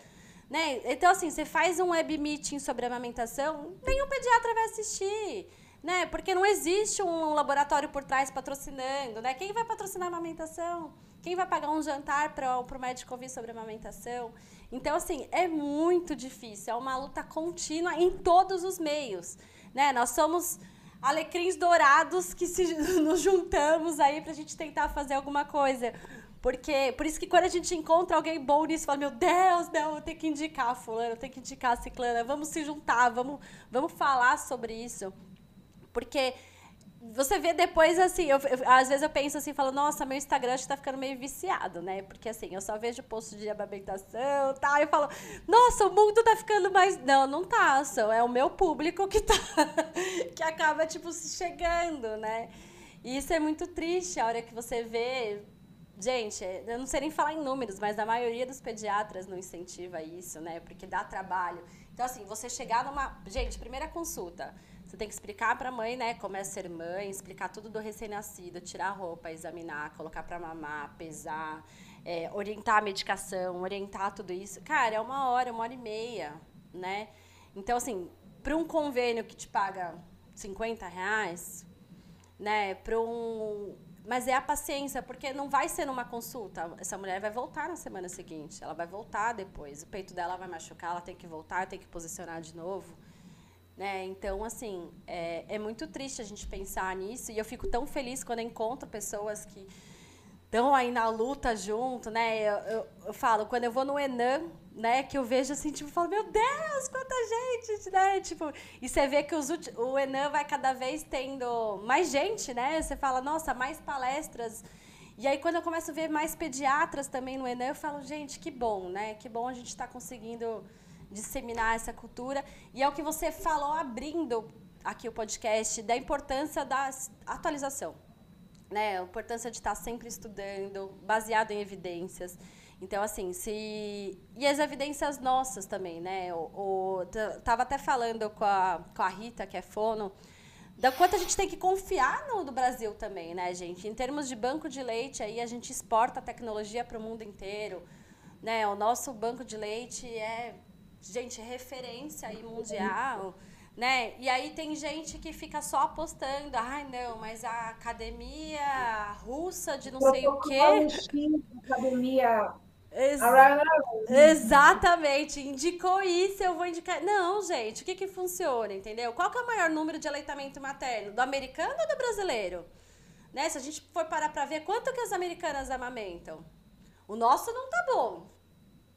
Né? Então, assim, você faz um web meeting sobre amamentação, nenhum pediatra vai assistir. Né? Porque não existe um laboratório por trás patrocinando, né? Quem vai patrocinar a amamentação? Quem vai pagar um jantar para o médico ouvir sobre amamentação? Então, assim, é muito difícil. É uma luta contínua em todos os meios. Né? Nós somos alecrins dourados que se, nos juntamos aí para a gente tentar fazer alguma coisa. Porque, por isso que quando a gente encontra alguém bom nisso, fala, meu Deus, não, eu tenho que indicar fulano, eu tenho que indicar a ciclana, vamos se juntar, vamos, vamos falar sobre isso. Porque você vê depois, assim, eu, eu, às vezes eu penso assim, falo, nossa, meu Instagram está ficando meio viciado, né? Porque assim, eu só vejo post de amamentação e tal, e eu falo, nossa, o mundo tá ficando mais. Não, não tá, só é o meu público que tá. que acaba, tipo, chegando, né? E isso é muito triste a hora que você vê. Gente, eu não sei nem falar em números, mas a maioria dos pediatras não incentiva isso, né? Porque dá trabalho. Então, assim, você chegar numa. Gente, primeira consulta. Você tem que explicar para a mãe, né, como é ser mãe, explicar tudo do recém-nascido, tirar a roupa, examinar, colocar para mamar, pesar, é, orientar a medicação, orientar tudo isso. Cara, é uma hora, uma hora e meia, né? Então, assim, para um convênio que te paga 50 reais, né, para um... Mas é a paciência, porque não vai ser numa consulta. Essa mulher vai voltar na semana seguinte, ela vai voltar depois. O peito dela vai machucar, ela tem que voltar, tem que posicionar de novo. Né? Então, assim, é, é muito triste a gente pensar nisso. E eu fico tão feliz quando encontro pessoas que estão aí na luta junto, né? Eu, eu, eu, falo, quando eu vou no Enam, né, que eu vejo assim, tipo, falo, meu Deus, quanta gente, né? Tipo, e você vê que os, o Enam vai cada vez tendo mais gente, né? Você fala, nossa, mais palestras. E aí, quando eu começo a ver mais pediatras também no Enam, eu falo, gente, que bom, né? Que bom a gente estar tá conseguindo disseminar essa cultura. E é o que você falou abrindo aqui o podcast, da importância da atualização. Né? A importância de estar sempre estudando, baseado em evidências. Então, assim, se. E as evidências nossas também, né? O, o, tava até falando com a, com a Rita, que é fono, da quanto a gente tem que confiar no do Brasil também, né, gente? Em termos de banco de leite, aí a gente exporta a tecnologia para o mundo inteiro. Né? O nosso banco de leite é gente, referência aí mundial, né? E aí tem gente que fica só apostando, ai não, mas a academia russa de não sei o quê. Academia Ex exatamente, indicou isso, eu vou indicar. Não, gente, o que que funciona, entendeu? Qual que é o maior número de aleitamento materno? Do americano ou do brasileiro? Né? Se a gente for parar para ver quanto que as americanas amamentam, o nosso não tá bom.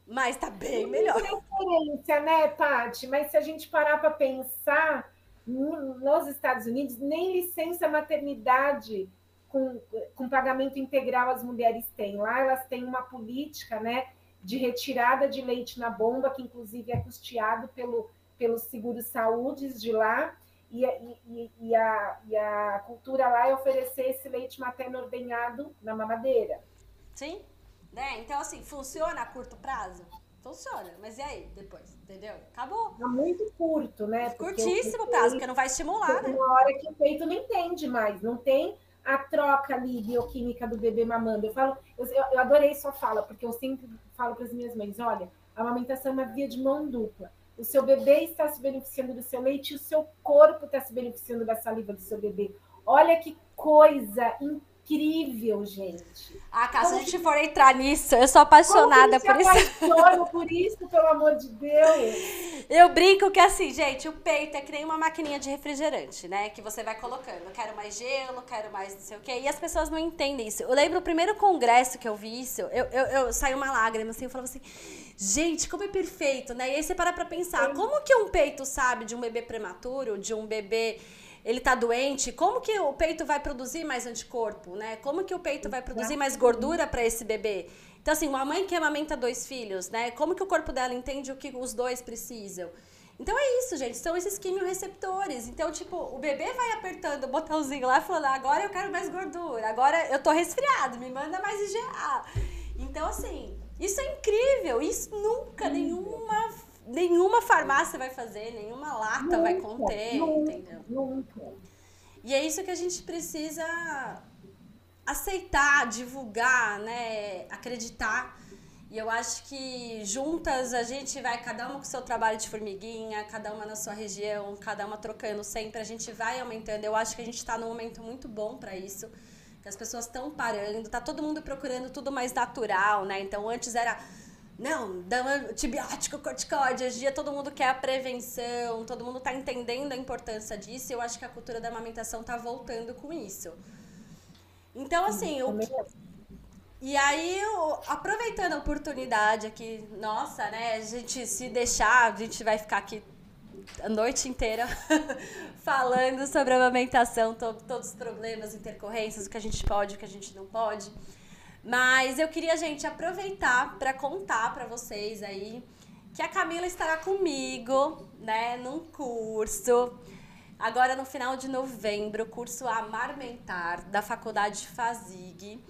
Mas tá bem melhor. Tem diferença, né, Tati? Mas se a gente parar para pensar, nos Estados Unidos, nem licença maternidade com, com pagamento integral as mulheres têm. Lá elas têm uma política, né, de retirada de leite na bomba, que inclusive é custeado pelo, pelo seguro saúde de lá. e, e, e, a, e a cultura lá é oferecer esse leite materno ordenhado na mamadeira. Sim, né? Então, assim, funciona a curto prazo? Funciona, mas e aí, depois, entendeu? Acabou. É muito curto, né? Porque Curtíssimo prazo, porque não vai estimular, né? Uma hora que o peito não entende mais, não tem a troca ali bioquímica do bebê mamando. Eu falo, eu, eu adorei sua fala, porque eu sempre falo para as minhas mães, olha, a amamentação é uma via de mão dupla. O seu bebê está se beneficiando do seu leite e o seu corpo está se beneficiando da saliva do seu bebê. Olha que coisa incrível, gente. Ah, caso Como a gente for entrar nisso, eu sou apaixonada por isso. Eu por isso, pelo amor de Deus. Eu brinco que assim, gente, o peito é que nem uma maquininha de refrigerante, né? Que você vai colocando. Quero mais gelo, quero mais não sei o quê. E as pessoas não entendem isso. Eu lembro o primeiro congresso que eu vi isso, eu, eu, eu saí uma lágrima assim, eu falava assim Gente, como é perfeito, né? E aí você para pra pensar, como que um peito sabe de um bebê prematuro, de um bebê ele tá doente, como que o peito vai produzir mais anticorpo, né? Como que o peito vai produzir mais gordura para esse bebê? Então, assim, uma mãe que amamenta dois filhos, né? Como que o corpo dela entende o que os dois precisam? Então é isso, gente. São esses quimiorreceptores. Então, tipo, o bebê vai apertando o botãozinho lá falando, agora eu quero mais gordura, agora eu tô resfriado, me manda mais IgA. Então, assim, isso é incrível. Isso nunca, nenhuma, nenhuma farmácia vai fazer, nenhuma lata nunca, vai conter, nunca, entendeu? Nunca. E é isso que a gente precisa aceitar, divulgar, né? Acreditar. E eu acho que juntas a gente vai, cada uma com seu trabalho de formiguinha, cada uma na sua região, cada uma trocando sempre, a gente vai aumentando. Eu acho que a gente está num momento muito bom para isso que as pessoas estão parando, tá todo mundo procurando tudo mais natural, né? Então antes era não, dá antibiótico, corticóide. Hoje em dia todo mundo quer a prevenção, todo mundo tá entendendo a importância disso. E eu acho que a cultura da amamentação tá voltando com isso. Então, assim, o E aí, eu, aproveitando a oportunidade aqui, nossa, né? A gente se deixar, a gente vai ficar aqui a noite inteira falando sobre a amamentação, to todos os problemas, intercorrências, o que a gente pode, o que a gente não pode. Mas eu queria, gente, aproveitar para contar para vocês aí que a Camila estará comigo, né, num curso. Agora no final de novembro, curso Amarmentar da Faculdade Fazig.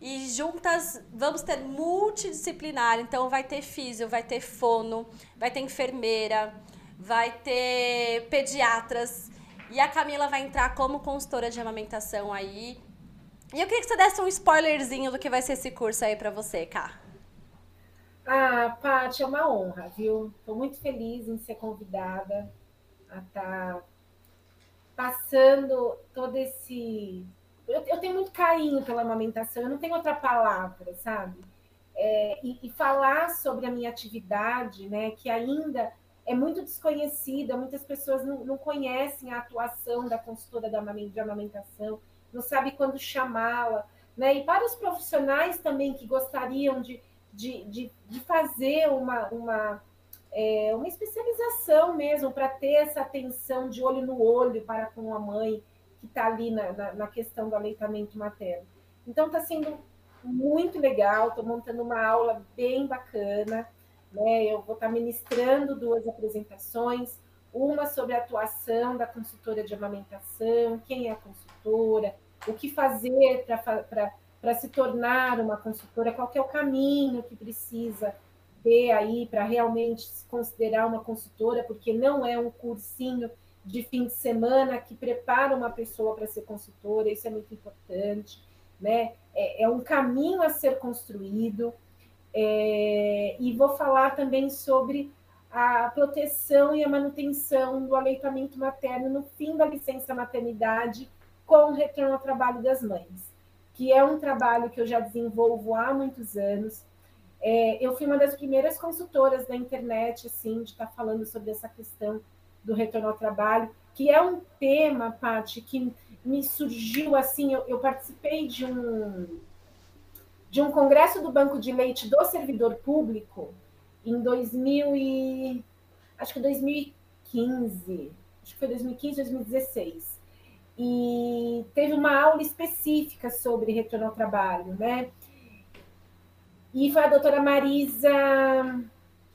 E juntas vamos ter multidisciplinar, então vai ter físio, vai ter fono, vai ter enfermeira, vai ter pediatras e a Camila vai entrar como consultora de amamentação aí. E eu queria que você desse um spoilerzinho do que vai ser esse curso aí para você, Cá. Ah, Paty, é uma honra, viu? Estou muito feliz em ser convidada a estar tá passando todo esse. Eu, eu, tenho muito carinho pela amamentação, eu não tenho outra palavra, sabe? É, e, e, falar sobre a minha atividade, né, que ainda é muito desconhecida, muitas pessoas não, não conhecem a atuação da consultora de amamentação, não sabe quando chamá-la. Né? E para os profissionais também que gostariam de, de, de, de fazer uma, uma, é, uma especialização mesmo, para ter essa atenção de olho no olho para com a mãe que está ali na, na, na questão do aleitamento materno. Então, está sendo muito legal, estou montando uma aula bem bacana. Né? Eu vou estar ministrando duas apresentações, uma sobre a atuação da consultora de amamentação, quem é a consultora, o que fazer para se tornar uma consultora, qual é o caminho que precisa ter aí para realmente se considerar uma consultora, porque não é um cursinho de fim de semana que prepara uma pessoa para ser consultora, isso é muito importante, né? É, é um caminho a ser construído. É, e vou falar também sobre a proteção e a manutenção do aleitamento materno no fim da licença maternidade com o retorno ao trabalho das mães, que é um trabalho que eu já desenvolvo há muitos anos. É, eu fui uma das primeiras consultoras da internet, assim, de estar falando sobre essa questão do retorno ao trabalho, que é um tema, Paty, que me surgiu assim, eu, eu participei de um de um congresso do Banco de Leite do Servidor Público em 2000 e acho que 2015, acho que foi 2015, 2016. E teve uma aula específica sobre retorno ao trabalho, né? E foi a doutora Marisa,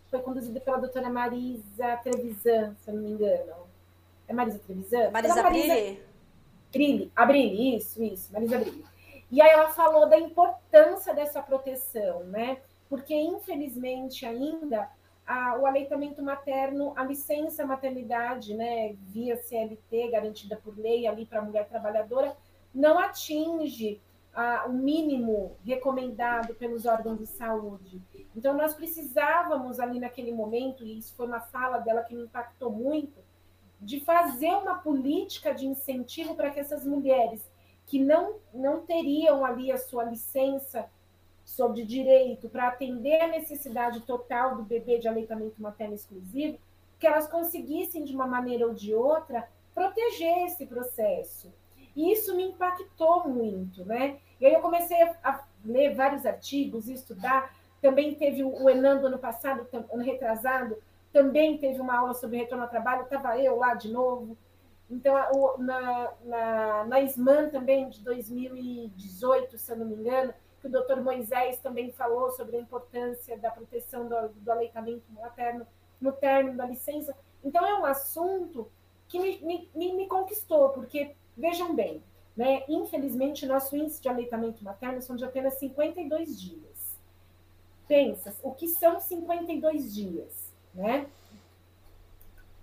foi conduzida pela doutora Marisa Trevisan, se eu não me engano. É Marisa Trevisan? Marisa, Marisa Brilli. Brilli. Isso, isso, Marisa Brilli. E aí ela falou da importância dessa proteção, né? Porque, infelizmente, ainda a, o aleitamento materno, a licença maternidade, né, via CLT, garantida por lei ali para a mulher trabalhadora, não atinge a, o mínimo recomendado pelos órgãos de saúde. Então, nós precisávamos ali naquele momento, e isso foi uma fala dela que me impactou muito, de fazer uma política de incentivo para que essas mulheres que não, não teriam ali a sua licença sobre direito para atender a necessidade total do bebê de aleitamento materno exclusivo, que elas conseguissem, de uma maneira ou de outra, proteger esse processo. E isso me impactou muito, né? E aí eu comecei a ler vários artigos, estudar. Também teve o Enando ano passado, ano retrasado, também teve uma aula sobre retorno ao trabalho, estava eu lá de novo. Então, na, na, na SMAN também, de 2018, se eu não me engano, que o doutor Moisés também falou sobre a importância da proteção do, do aleitamento materno no término da licença. Então, é um assunto que me, me, me conquistou, porque, vejam bem, né, infelizmente, nosso índice de aleitamento materno são de apenas 52 dias. Pensa, o que são 52 dias? Né?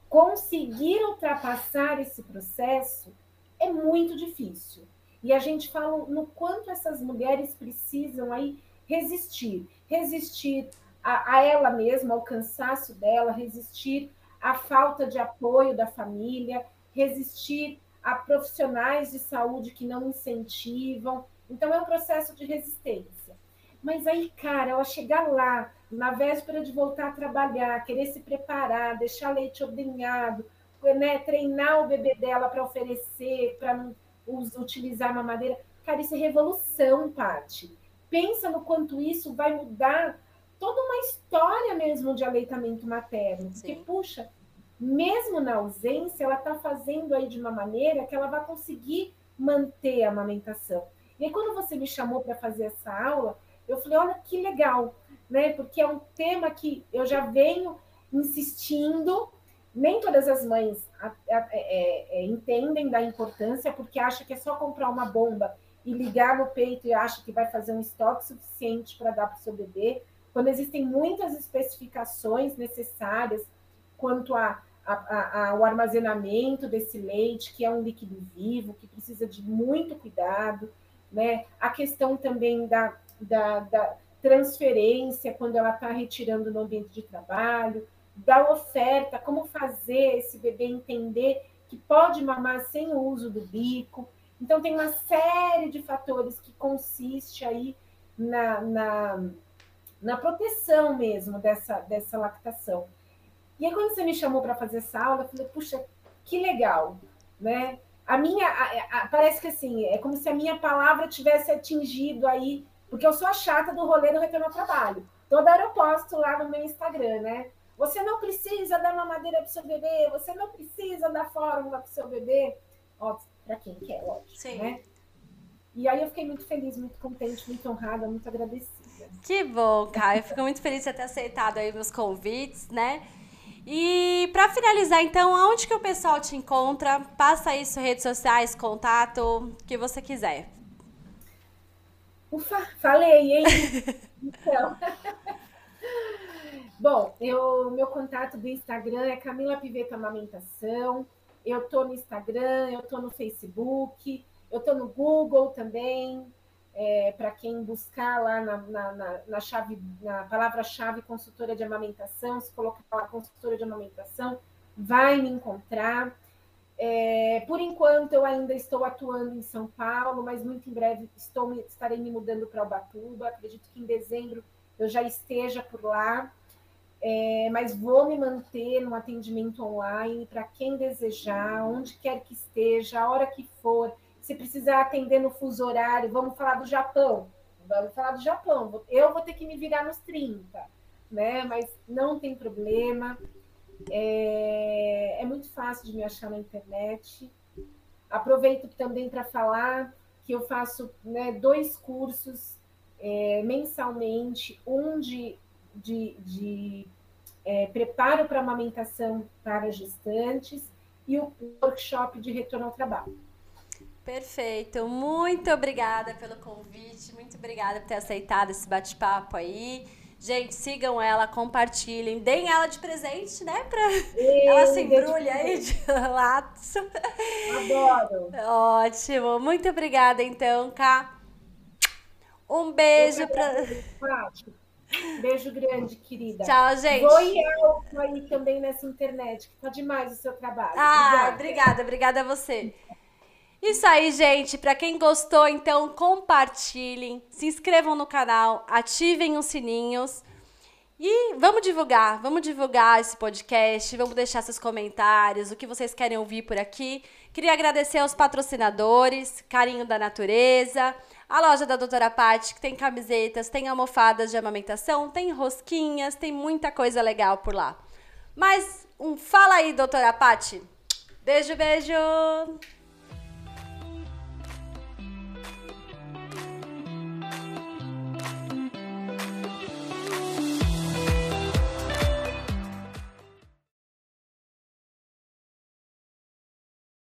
Conseguir ultrapassar esse processo é muito difícil. E a gente fala no quanto essas mulheres precisam aí resistir, resistir a, a ela mesma, ao cansaço dela, resistir à falta de apoio da família, resistir a profissionais de saúde que não incentivam. Então é um processo de resistência. Mas aí, cara, ela chegar lá, na véspera de voltar a trabalhar, querer se preparar, deixar leite ordenhado, né, treinar o bebê dela para oferecer, para não utilizar uma madeira. Cara, isso é revolução, Paty. Pensa no quanto isso vai mudar toda uma história mesmo de aleitamento materno. Sim. Porque, puxa, mesmo na ausência, ela está fazendo aí de uma maneira que ela vai conseguir manter a amamentação. E aí, quando você me chamou para fazer essa aula, eu falei, olha que legal, né? Porque é um tema que eu já venho insistindo nem todas as mães é, é, é, entendem da importância, porque acha que é só comprar uma bomba e ligar no peito e acha que vai fazer um estoque suficiente para dar para o seu bebê, quando existem muitas especificações necessárias quanto a, a, ao armazenamento desse leite, que é um líquido vivo, que precisa de muito cuidado, né? A questão também da, da, da transferência, quando ela está retirando no ambiente de trabalho, da oferta, como fazer esse bebê entender que pode mamar sem o uso do bico. Então, tem uma série de fatores que consiste aí na, na, na proteção mesmo dessa, dessa lactação. E aí, quando você me chamou para fazer essa aula, eu falei, puxa, que legal, né? A minha, a, a, parece que assim, é como se a minha palavra tivesse atingido aí, porque eu sou a chata do rolê do retorno ao trabalho. Toda hora eu posto lá no meu Instagram, né? Você não precisa dar mamadeira para o seu bebê, você não precisa dar fórmula para o seu bebê. Ó, para quem quer, lógico, Sim. né? E aí eu fiquei muito feliz, muito contente, muito honrada, muito agradecida. Que bom, Caio. Fico muito feliz de ter aceitado aí meus convites, né? E para finalizar, então, aonde que o pessoal te encontra? Passa aí suas redes sociais, contato, o que você quiser. Ufa, falei, hein? então, Bom, eu, meu contato do Instagram é Camila Piveta Amamentação. Eu tô no Instagram, eu tô no Facebook, eu tô no Google também. É, para quem buscar lá na, na, na, na chave, na palavra-chave consultora de amamentação, se colocar lá consultora de amamentação, vai me encontrar. É, por enquanto, eu ainda estou atuando em São Paulo, mas muito em breve estou, estarei me mudando para Ubatuba. Acredito que em dezembro eu já esteja por lá é, mas vou me manter no atendimento online para quem desejar, onde quer que esteja, a hora que for. Se precisar atender no fuso horário, vamos falar do Japão. Vamos falar do Japão. Eu vou ter que me virar nos 30, né? Mas não tem problema. É, é muito fácil de me achar na internet. Aproveito também para falar que eu faço né, dois cursos é, mensalmente, um de de, de é, preparo para amamentação para gestantes e o workshop de retorno ao trabalho. Perfeito. Muito obrigada pelo convite. Muito obrigada por ter aceitado esse bate-papo aí. Gente, sigam ela, compartilhem, deem ela de presente, né? Pra Ei, ela se embrulha aí de laço. Adoro. Ótimo. Muito obrigada, então, Cá. Um beijo para. Beijo grande, querida. Tchau, gente. Goião aí também nessa internet, que tá demais o seu trabalho. Ah, obrigada, obrigada, obrigada a você. Isso aí, gente. Para quem gostou, então compartilhem, se inscrevam no canal, ativem os sininhos. E vamos divulgar, vamos divulgar esse podcast, vamos deixar seus comentários, o que vocês querem ouvir por aqui. Queria agradecer aos patrocinadores, Carinho da Natureza, a loja da Doutora Paty, que tem camisetas, tem almofadas de amamentação, tem rosquinhas, tem muita coisa legal por lá. Mas um fala aí, Doutora Paty. Beijo, beijo!